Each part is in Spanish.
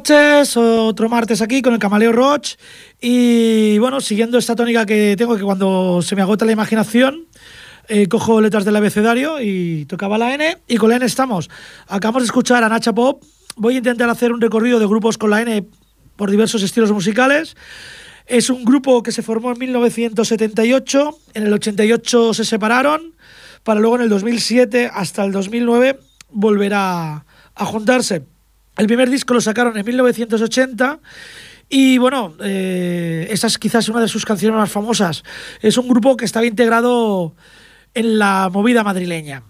noches, otro martes aquí con el Camaleo Roach y bueno, siguiendo esta tónica que tengo que cuando se me agota la imaginación, eh, cojo letras del abecedario y tocaba la N y con la N estamos. Acabamos de escuchar a Nacha Pop, voy a intentar hacer un recorrido de grupos con la N por diversos estilos musicales. Es un grupo que se formó en 1978, en el 88 se separaron, para luego en el 2007 hasta el 2009 volver a, a juntarse. El primer disco lo sacaron en 1980 y bueno, eh, esa es quizás una de sus canciones más famosas. Es un grupo que estaba integrado en la movida madrileña.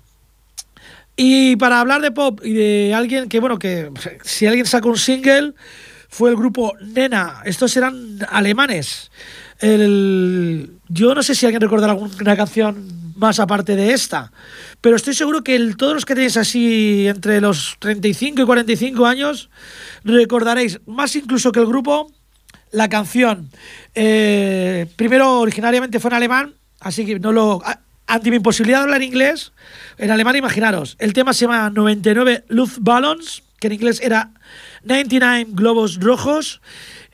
Y para hablar de pop y de alguien que, bueno, que si alguien sacó un single, fue el grupo Nena. Estos eran alemanes. El- yo no sé si alguien recordará alguna canción más aparte de esta, pero estoy seguro que todos los que tenéis así entre los 35 y 45 años recordaréis, más incluso que el grupo, la canción. Eh, primero, originariamente fue en alemán, así que no lo. Ante mi imposibilidad de hablar inglés, en alemán, imaginaros, el tema se llama 99 Luftballons, que en inglés era 99 globos rojos,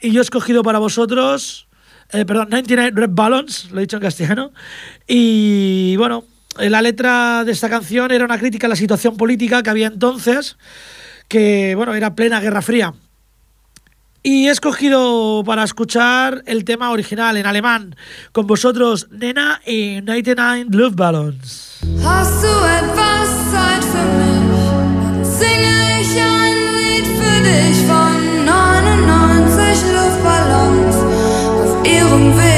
y yo he escogido para vosotros, eh, perdón, 99 Red Balloons, lo he dicho en castellano, y bueno, la letra de esta canción era una crítica a la situación política que había entonces, que bueno, era plena Guerra Fría. Y he escogido para escuchar el tema original en alemán. Con vosotros, Nena y 99 Luftballons. Hast du etwas Zeit für mich? Dann singe ich ein Lied für dich von 99 Luftballons auf ihrem Weg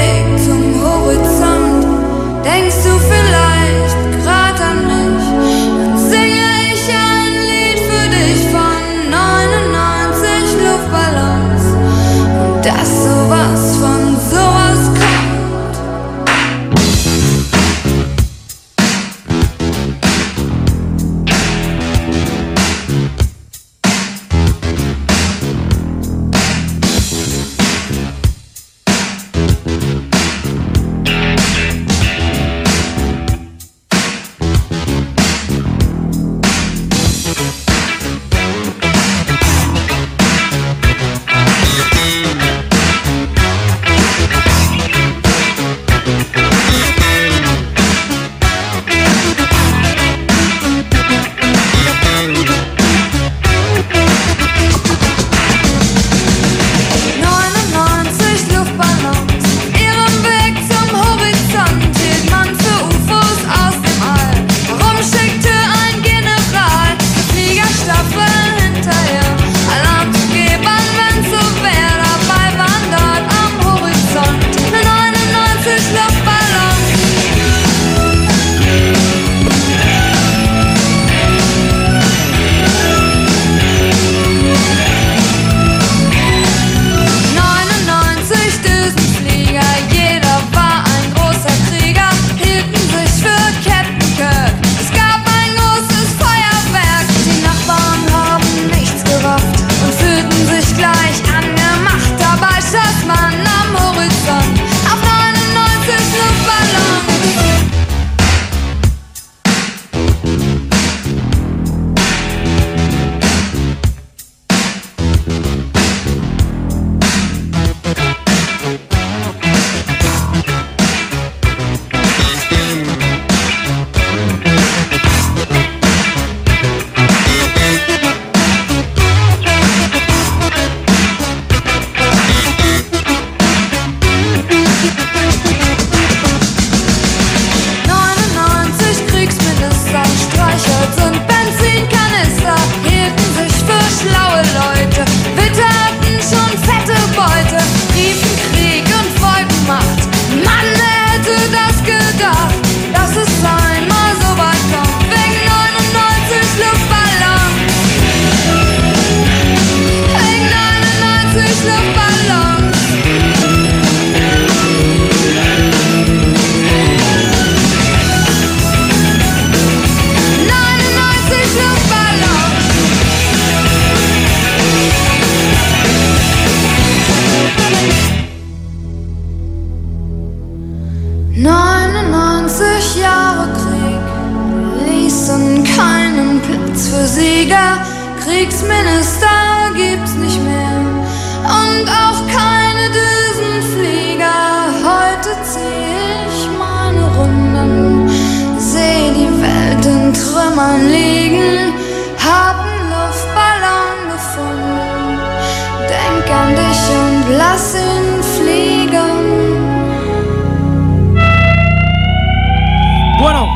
Bueno,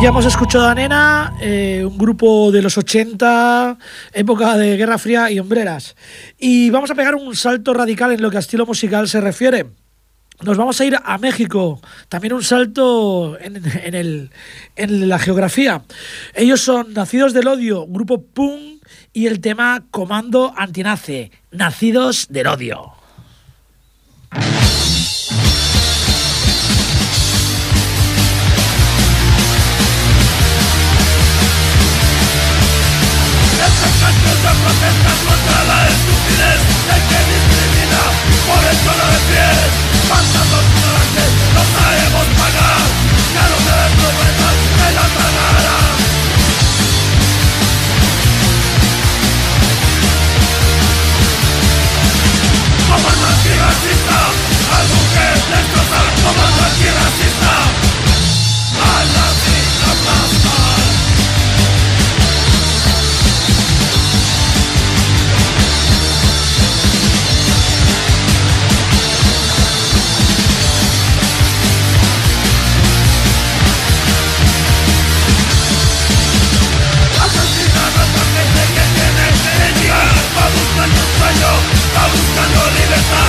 ya hemos escuchado a Nena, eh, un grupo de los 80, época de Guerra Fría y hombreras. Y vamos a pegar un salto radical en lo que a estilo musical se refiere. Nos vamos a ir a México, también un salto en, en el- en la geografía. Ellos son Nacidos del Odio, grupo punk y el tema Comando Antinace, Nacidos del Odio. Destrozar como no quieras buscando libertad.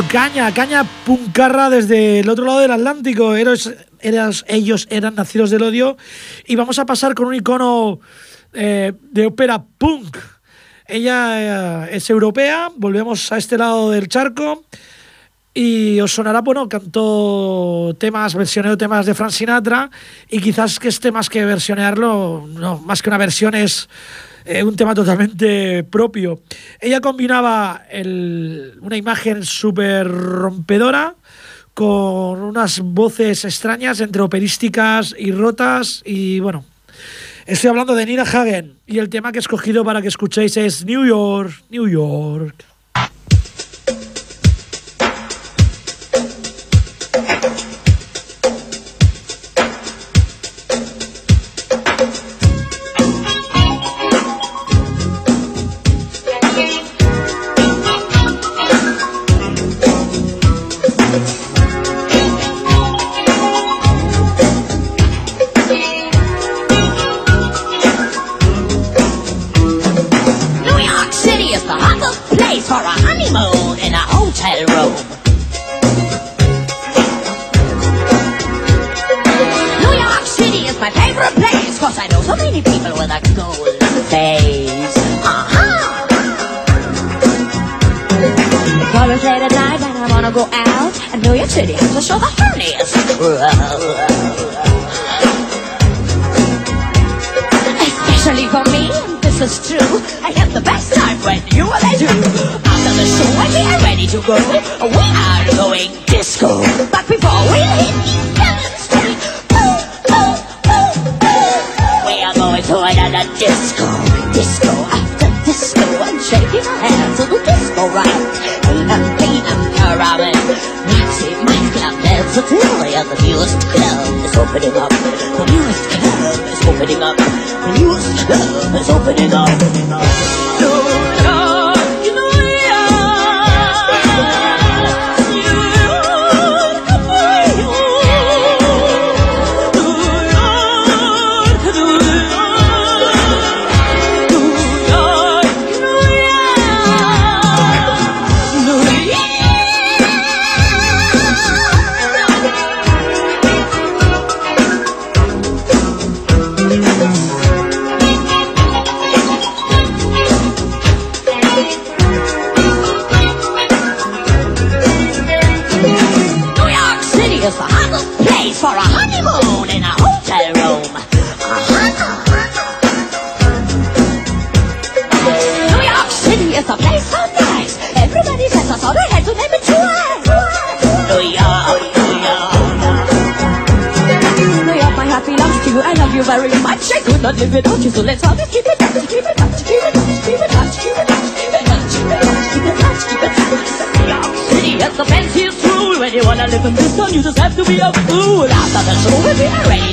Caña, caña puncarra desde el otro lado del Atlántico. Eros- eras- ellos eran nacidos del odio. Y vamos a pasar con un icono eh, de ópera punk. Ella eh, es europea, volvemos a este lado del charco. Y os sonará, bueno, cantó temas, versioneó temas de Frank Sinatra. Y quizás que este más que versionearlo, no, más que una versión es eh, un tema totalmente propio. Ella combinaba el- una imagen súper rompedora con unas voces extrañas entre operísticas y rotas. Y bueno, estoy hablando de Nina Hagen. Y el tema que he escogido para que escuchéis es New York, New York.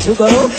you go.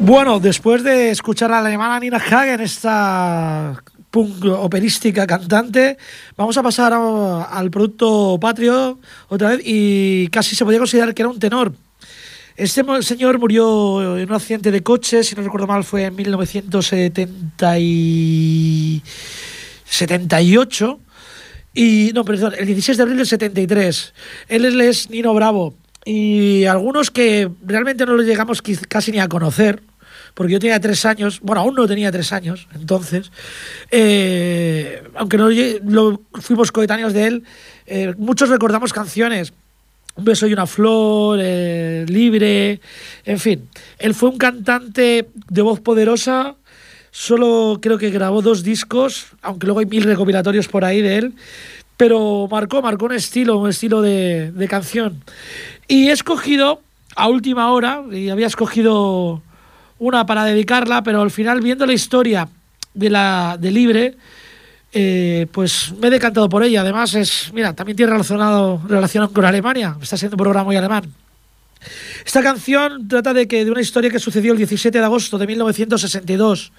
Bueno, después de escuchar a la alemana Nina Hagen, esta punk operística cantante, vamos a pasar a- al producto patrio otra vez y casi se podía considerar que era un tenor. Este señor murió en un accidente de coche, si no recuerdo mal fue en 1978. Y no, perdón, el 16 de abril del 73. Él es- Nino Bravo. Y algunos que realmente no lo llegamos casi ni a conocer, porque yo tenía tres años, bueno, aún no tenía tres años, entonces, eh, aunque no fuimos coetáneos de él, eh, muchos recordamos canciones. Un beso y una flor, eh, libre, en fin. Él fue un cantante de voz poderosa, solo creo que grabó dos discos, aunque luego hay mil recopilatorios por ahí de él, pero marcó, marcó un estilo, un estilo de, de canción. Y he escogido a última hora, y había escogido una para dedicarla, pero al final viendo la historia de la de Libre, eh, pues me he decantado por ella. Además es, mira, también tiene relacionado relación con Alemania, está siendo un programa muy alemán. Esta canción trata de que de una historia que sucedió el 17 de agosto de 1962.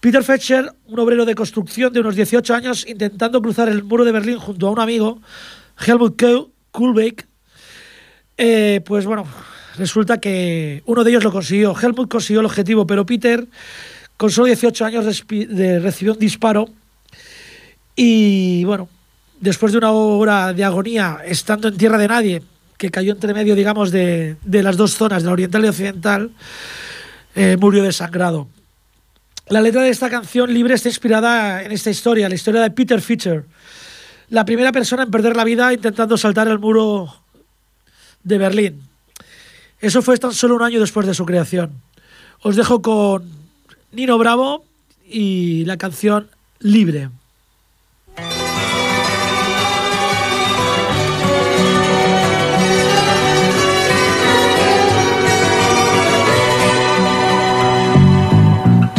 Peter Fetcher, un obrero de construcción de unos 18 años, intentando cruzar el muro de Berlín junto a un amigo, Helmut Kuhlbeck, Eh, pues bueno, resulta que uno de ellos lo consiguió. Helmut consiguió el objetivo, pero Peter, con solo 18 años, de- recibió un disparo. Y bueno, después de una hora de agonía, estando en tierra de nadie, que cayó entre medio, digamos, de, de las dos zonas, de la oriental y occidental, eh, murió desangrado. La letra de esta canción libre está inspirada en esta historia, la historia de Peter Fischer, la primera persona en perder la vida intentando saltar el muro de Berlín. Eso fue tan solo un año después de su creación. Os dejo con Nino Bravo y la canción Libre.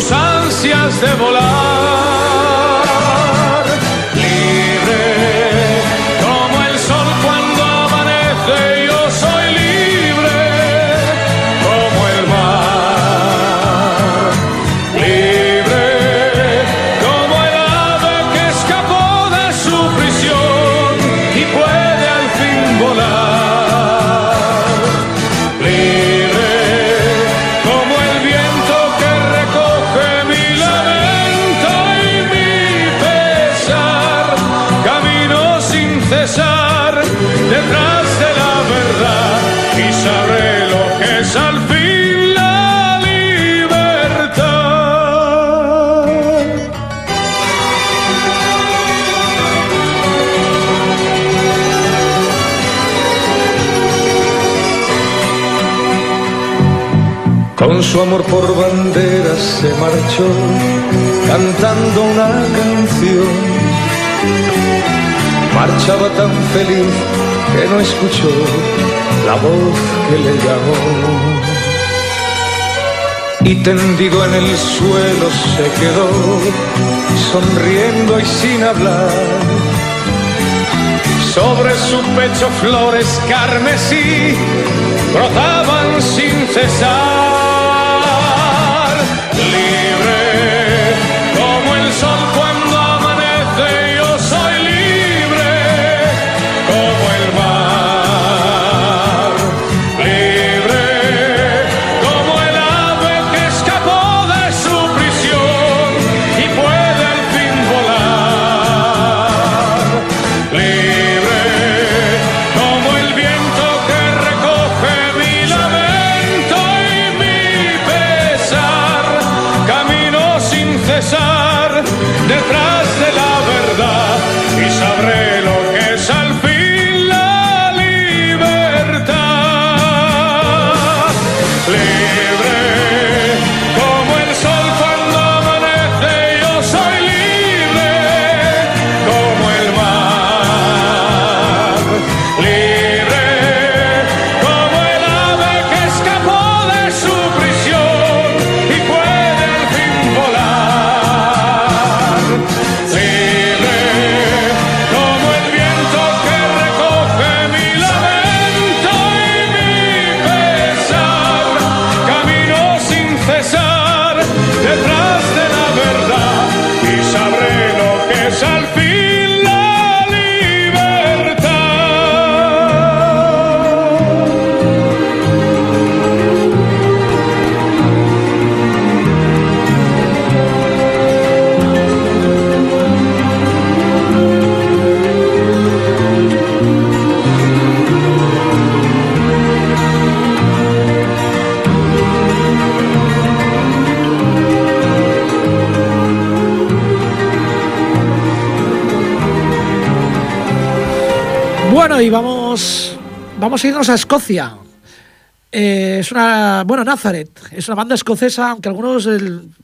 sus ansias de volar. Con su amor por banderas se marchó cantando una canción. Marchaba tan feliz que no escuchó la voz que le llamó. Y tendido en el suelo se quedó, sonriendo y sin hablar. Sobre su pecho flores carmesí brotaban sin cesar. Y vamos, vamos a irnos a Escocia. Eh, es una, bueno, Nazareth, es una banda escocesa, aunque algunos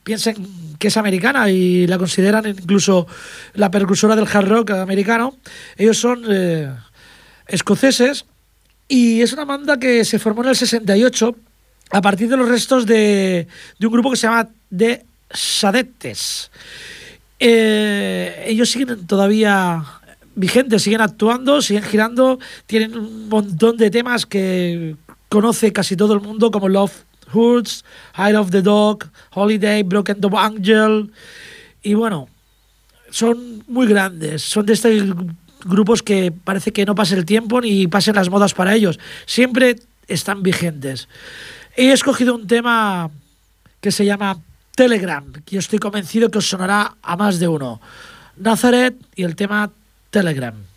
piensen que es americana y la consideran incluso la precursora del hard rock americano. Ellos son eh, escoceses y es una banda que se formó en el 68 a partir de los restos de, un grupo que se llama The Sadetes. Eh, ellos siguen todavía vigentes, siguen actuando, siguen girando, tienen un montón de temas que conoce casi todo el mundo, como Love Hurts, Hide of the Dog, Holiday, Broken the Angel. Y bueno, son muy grandes, son de estos grupos que parece que no pase el tiempo ni pasen las modas para ellos, siempre están vigentes. He escogido un tema que se llama Telegram, que estoy convencido que os sonará a más de uno. Nazareth y el tema Telegram.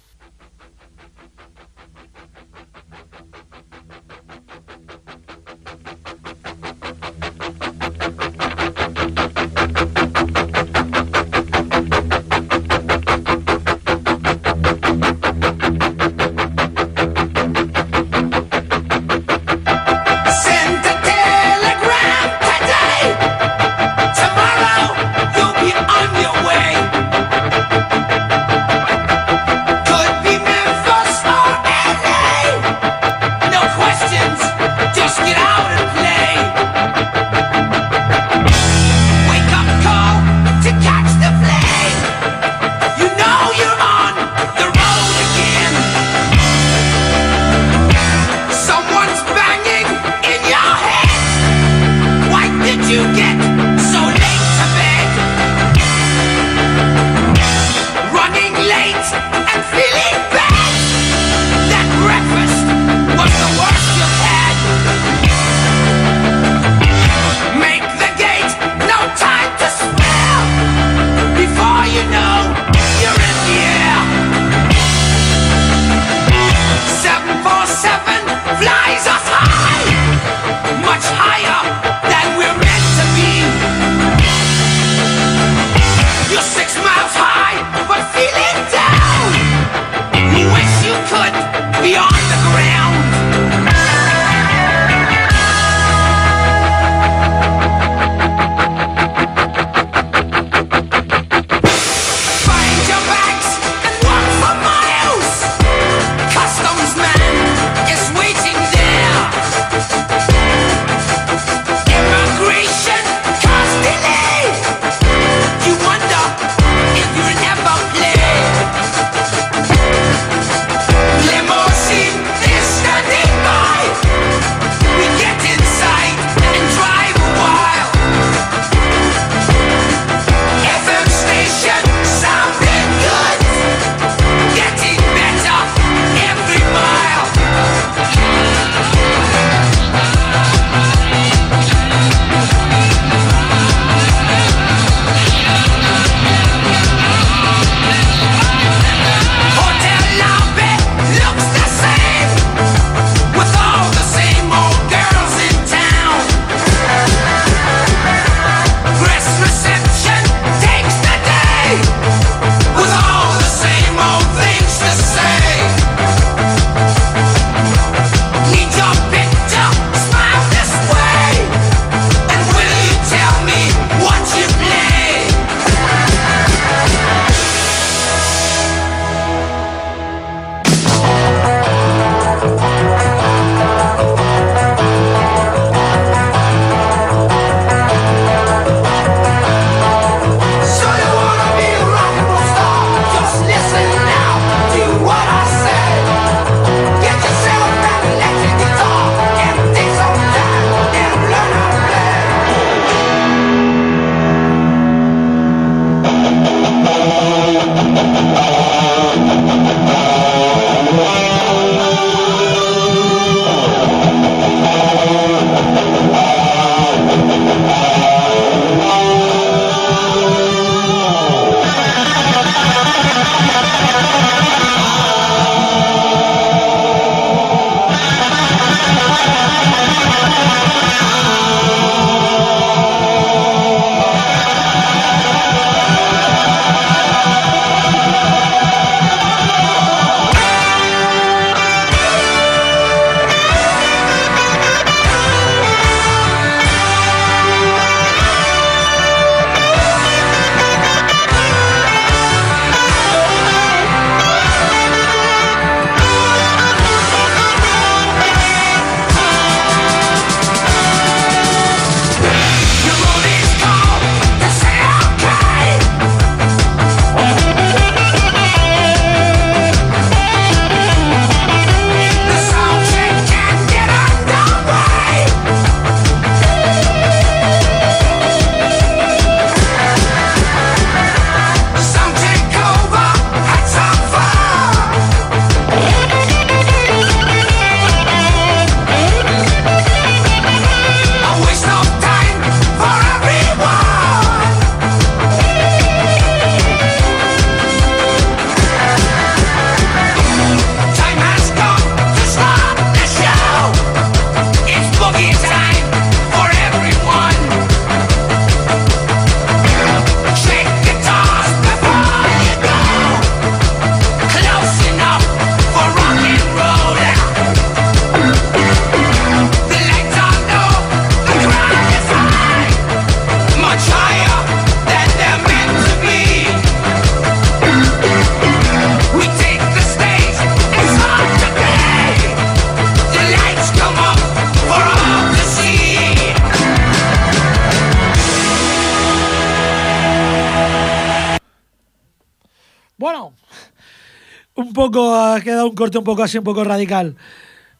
Corte un poco así, un poco radical.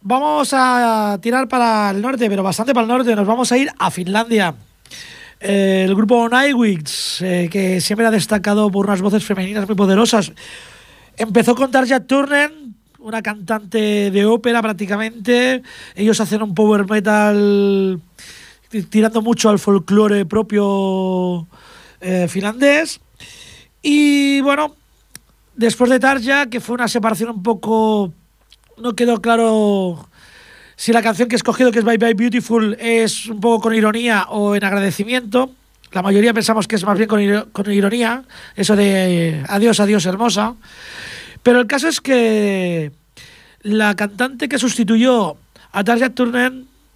Vamos a tirar para el norte, pero bastante para el norte. Nos vamos a ir a Finlandia. El grupo Nightwish, eh, que siempre ha destacado por unas voces femeninas muy poderosas, empezó con Tarja Turner, una cantante de ópera prácticamente. Ellos hacen un power metal ti- tirando mucho al folclore propio eh, finlandés. Y bueno, después de Tarja, que fue una separación un poco. No quedó claro si la canción que he escogido, que es Bye Bye Beautiful, es un poco con ironía o en agradecimiento. La mayoría pensamos que es más bien con, iro- con ironía, eso de adiós, adiós, hermosa. Pero el caso es que la cantante que sustituyó a Tarja Turner,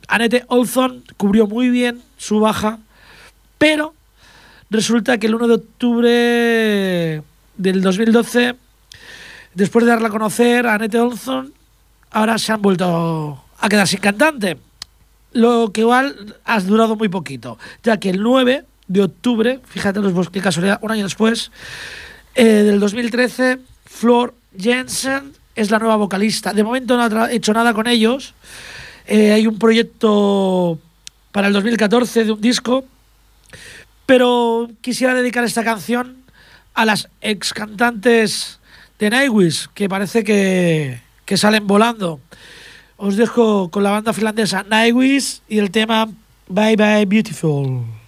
Annette Olson, cubrió muy bien su baja, pero resulta que el 1 de octubre del 2012, después de darla a conocer a Annette Olson, ahora se han vuelto a quedar sin cantante. Lo que igual ha durado muy poquito, ya que el 9 de octubre, fíjate los qué casualidad, un año después, eh, del 2013, Flor Jensen es la nueva vocalista. De momento no ha hecho nada con ellos. Eh, hay un proyecto para el 2014 de un disco, pero quisiera dedicar esta canción a las ex cantantes de Nightwish, que parece que, que salen volando. Os dejo con la banda finlandesa Nightwish y el tema Bye Bye Beautiful.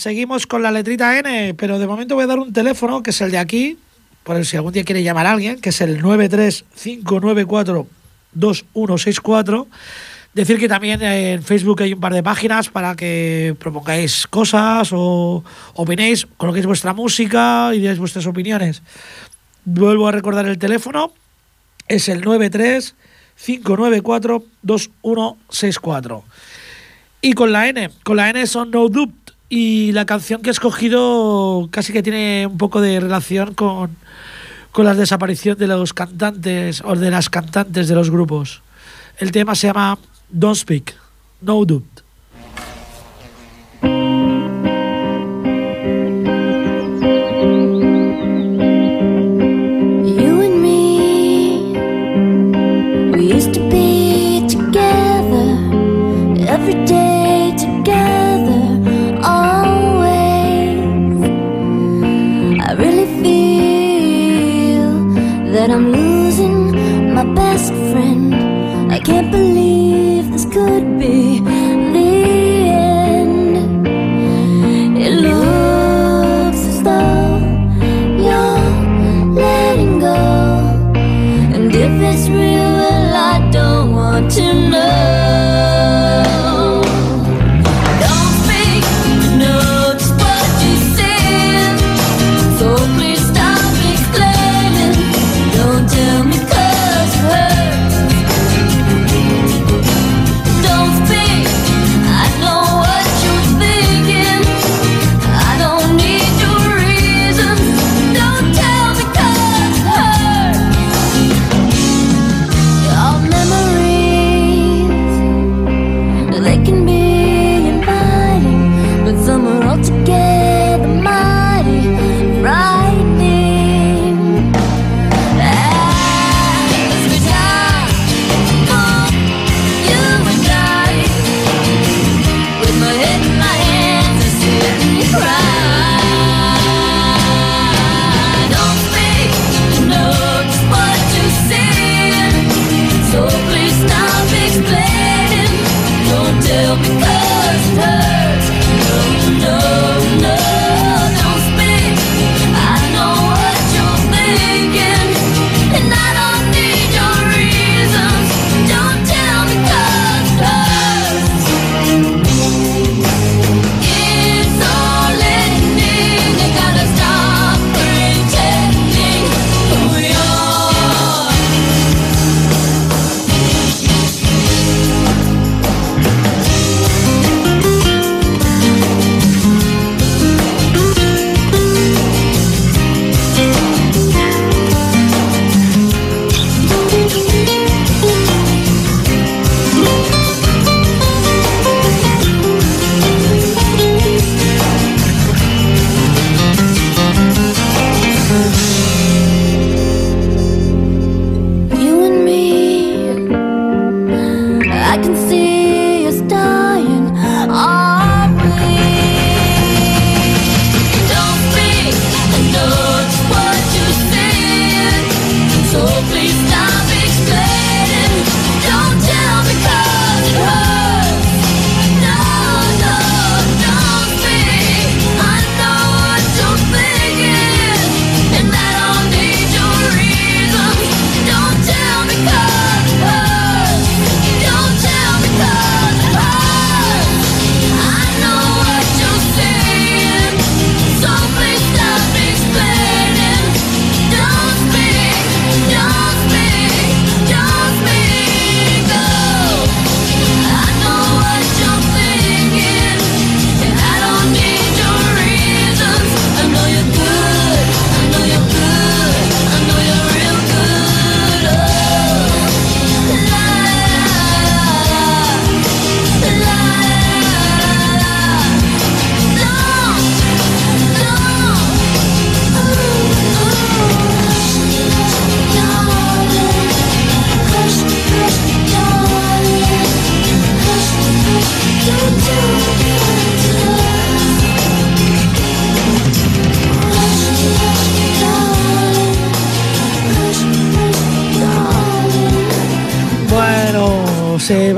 seguimos con la letrita N, pero de momento voy a dar un teléfono, que es el de aquí, por si algún día quiere llamar a alguien, que es el 935942164. Decir que también en Facebook hay un par de páginas para que propongáis cosas o opinéis, coloquéis vuestra música y deis vuestras opiniones. Vuelvo a recordar el teléfono, es el 935942164. Y con la N, con la N son no dupe y la canción que he escogido casi que tiene un poco de relación con, con la desaparición de los cantantes o de las cantantes de los grupos. El tema se llama Don't Speak, No Doubt.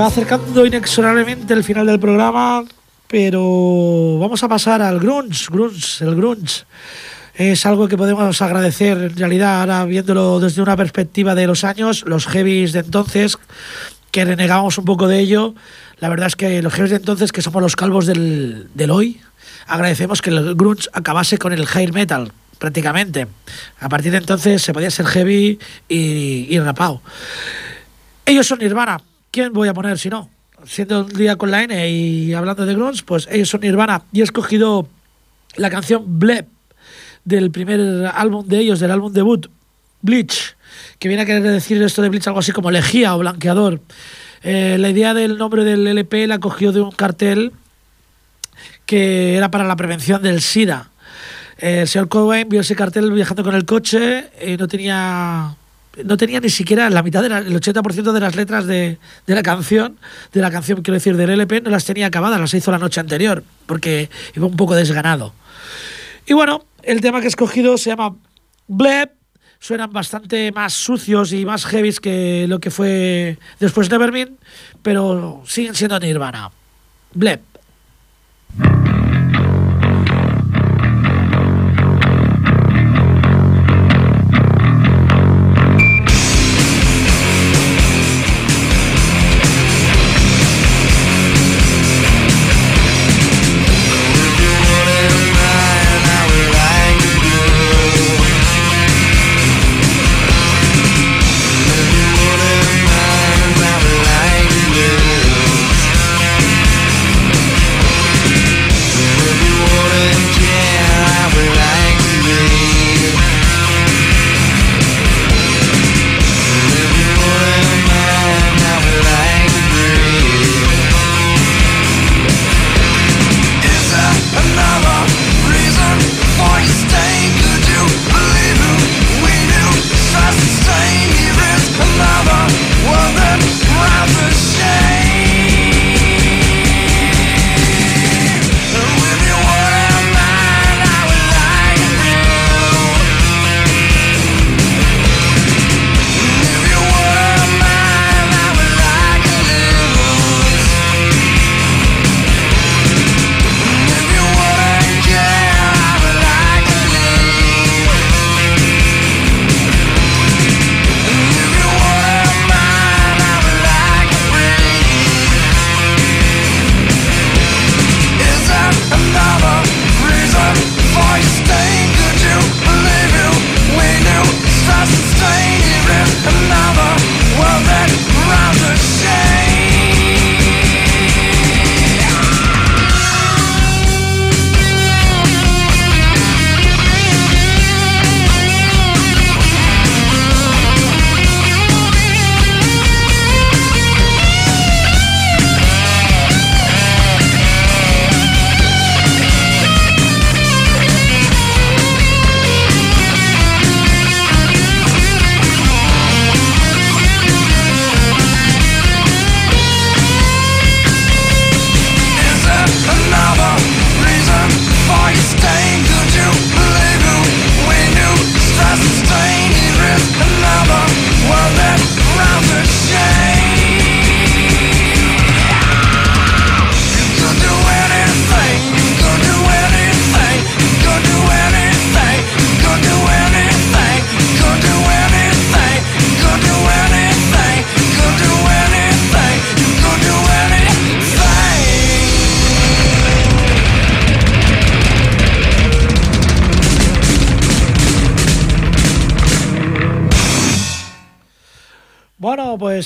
va acercando inexorablemente el final del programa, pero vamos a pasar al grunge, grunge, el grunge. Es algo que podemos agradecer en realidad ahora viéndolo desde una perspectiva de los años, los heavies de entonces, que renegábamos un poco de ello. La verdad es que los heavies de entonces, que somos los calvos del, hoy, agradecemos que el grunge acabase con el hair metal, prácticamente. A partir de entonces se podía ser heavy y, y rapado. Ellos son Nirvana. ¿Quién voy a poner si no? Siendo un día con la N y hablando de grunge, pues ellos son Nirvana. Y he escogido la canción Bleb del primer álbum de ellos, del álbum debut, Bleach, que viene a querer decir esto de Bleach algo así como lejía o blanqueador. Eh, la idea del nombre del LP la cogió de un cartel que era para la prevención del SIDA. Eh, el señor Cobain vio ese cartel viajando con el coche y no tenía no tenía ni siquiera la mitad del 80% de las letras de, de la canción, de la canción, quiero decir, del LP, no las tenía acabadas, las hizo la noche anterior, porque iba un poco desganado. Y bueno, el tema que he escogido se llama Bleb. Suenan bastante más sucios y más heavies que lo que fue después Nevermind, pero siguen siendo Nirvana. Bleb.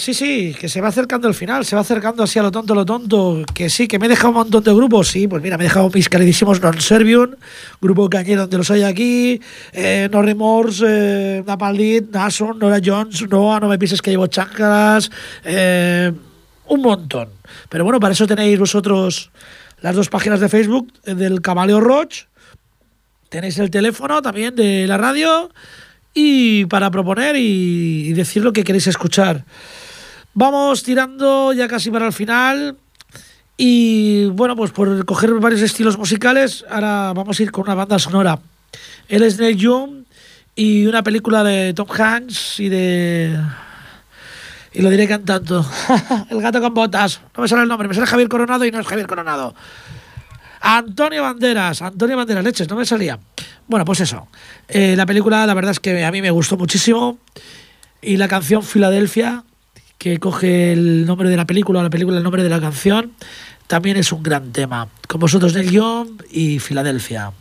Sí, sí, que se va acercando el final, se va acercando así a lo tonto, lo tonto. Que sí, que me he dejado un montón de grupos, sí, pues mira, me he dejado mis queridísimos Non Servium, grupo cañero donde los hay aquí, eh, No Remorse, eh, Napaldit, Nason, Nora Jones, Noah, No me pises que llevo chanclas, eh, un montón. Pero bueno, para eso tenéis vosotros las dos páginas de Facebook eh, del Camaleo Roach, tenéis el teléfono también de la radio y para proponer y decir lo que queréis escuchar. Vamos tirando ya casi para el final. Y bueno, pues por coger varios estilos musicales, ahora vamos a ir con una banda sonora. Él es Neil Young y una película de Tom Hanks y de. Y lo diré cantando. el gato con botas. No me sale el nombre, me sale Javier Coronado y no es Javier Coronado. Antonio Banderas, Antonio Banderas, leches, no me salía. Bueno, pues eso. Eh, la película, la verdad es que a mí me gustó muchísimo. Y la canción Filadelfia, que coge el nombre de la película, la película el nombre de la canción, también es un gran tema. Con vosotros Neil Young y Filadelfia.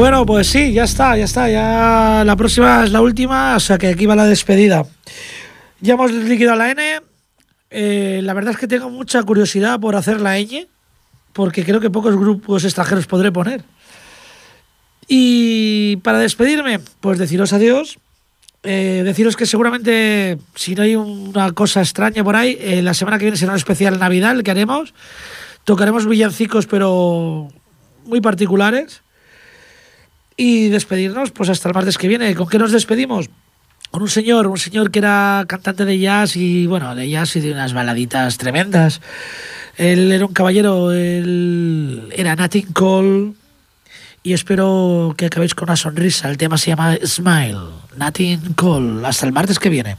Bueno, pues sí, ya está, ya está. Ya la próxima es la última, o sea que aquí va la despedida. Ya hemos liquidado la N. Eh, la verdad es que tengo mucha curiosidad por hacer la ñ, porque creo que pocos grupos extranjeros podré poner. Y para despedirme, pues deciros adiós. Eh, deciros que seguramente, si no hay una cosa extraña por ahí, eh, la semana que viene será un especial Navidad el que haremos. Tocaremos villancicos, pero muy particulares. Y despedirnos, pues hasta el martes que viene. ¿Con qué nos despedimos? Con un señor, un señor que era cantante de jazz y, bueno, de jazz y de unas baladitas tremendas. Él era un caballero, él era Nat King Cole y espero que acabéis con una sonrisa. El tema se llama Smile, Nothing Call. Hasta el martes que viene.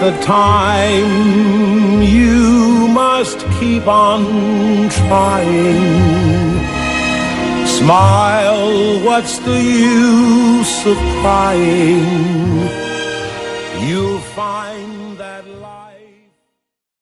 The time you must keep on trying. Smile, what's the use of crying? You'll find.